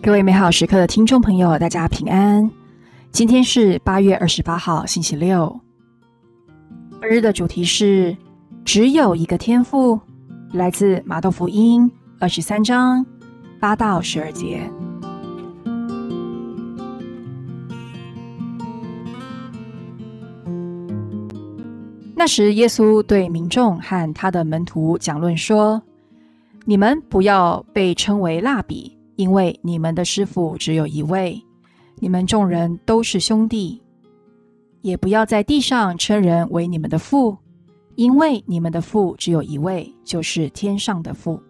各位美好时刻的听众朋友，大家平安。今天是八月二十八号，星期六。本日的主题是只有一个天赋，来自马窦福音二十三章八到十二节。那时，耶稣对民众和他的门徒讲论说：“你们不要被称为蜡笔。”因为你们的师傅只有一位，你们众人都是兄弟，也不要在地上称人为你们的父，因为你们的父只有一位，就是天上的父。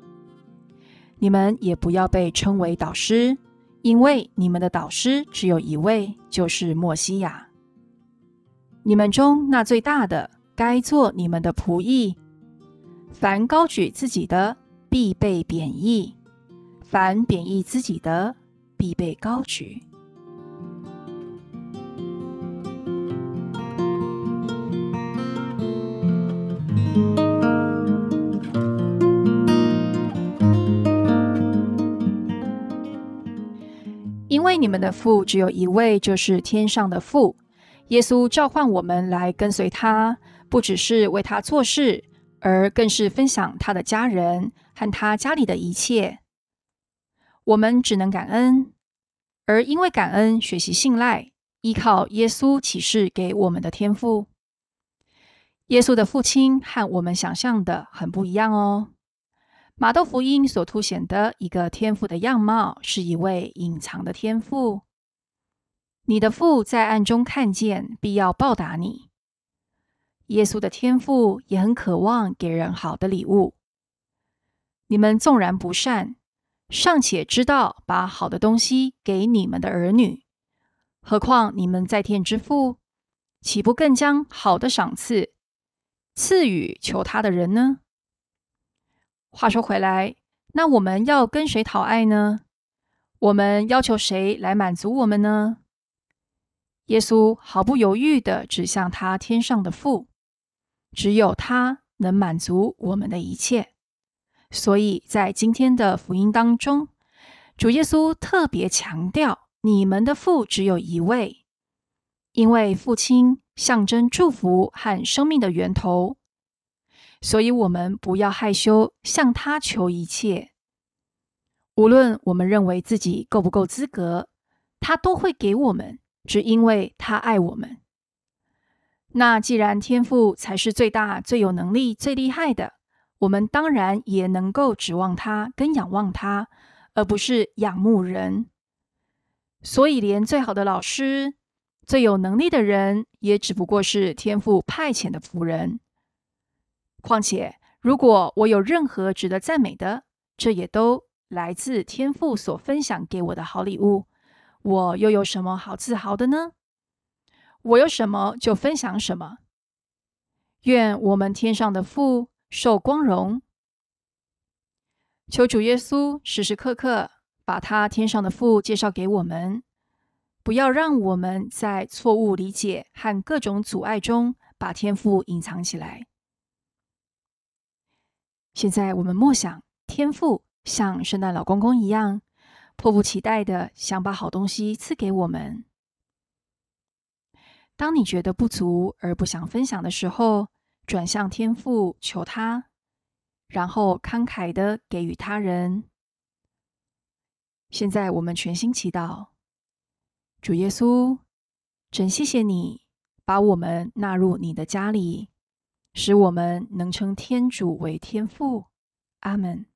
你们也不要被称为导师，因为你们的导师只有一位，就是莫西亚。你们中那最大的，该做你们的仆役。凡高举自己的，必被贬义。凡贬义自己的，必被高举。因为你们的父只有一位，就是天上的父。耶稣召唤我们来跟随他，不只是为他做事，而更是分享他的家人和他家里的一切。我们只能感恩，而因为感恩，学习信赖，依靠耶稣启示给我们的天赋。耶稣的父亲和我们想象的很不一样哦。马窦福音所凸显的一个天赋的样貌，是一位隐藏的天赋。你的父在暗中看见，必要报答你。耶稣的天赋也很渴望给人好的礼物。你们纵然不善。尚且知道把好的东西给你们的儿女，何况你们在天之父，岂不更将好的赏赐赐予求他的人呢？话说回来，那我们要跟谁讨爱呢？我们要求谁来满足我们呢？耶稣毫不犹豫的指向他天上的父，只有他能满足我们的一切。所以在今天的福音当中，主耶稣特别强调，你们的父只有一位，因为父亲象征祝福和生命的源头，所以我们不要害羞向他求一切。无论我们认为自己够不够资格，他都会给我们，只因为他爱我们。那既然天父才是最大、最有能力、最厉害的。我们当然也能够指望他，跟仰望他，而不是仰慕人。所以，连最好的老师、最有能力的人，也只不过是天赋派遣的仆人。况且，如果我有任何值得赞美的，这也都来自天赋所分享给我的好礼物。我又有什么好自豪的呢？我有什么就分享什么。愿我们天上的父。受光荣，求主耶稣时时刻刻把他天上的父介绍给我们，不要让我们在错误理解和各种阻碍中把天赋隐藏起来。现在我们默想，天赋像圣诞老公公一样，迫不及待的想把好东西赐给我们。当你觉得不足而不想分享的时候，转向天父求他，然后慷慨的给予他人。现在我们全心祈祷，主耶稣，真谢谢你把我们纳入你的家里，使我们能称天主为天父。阿门。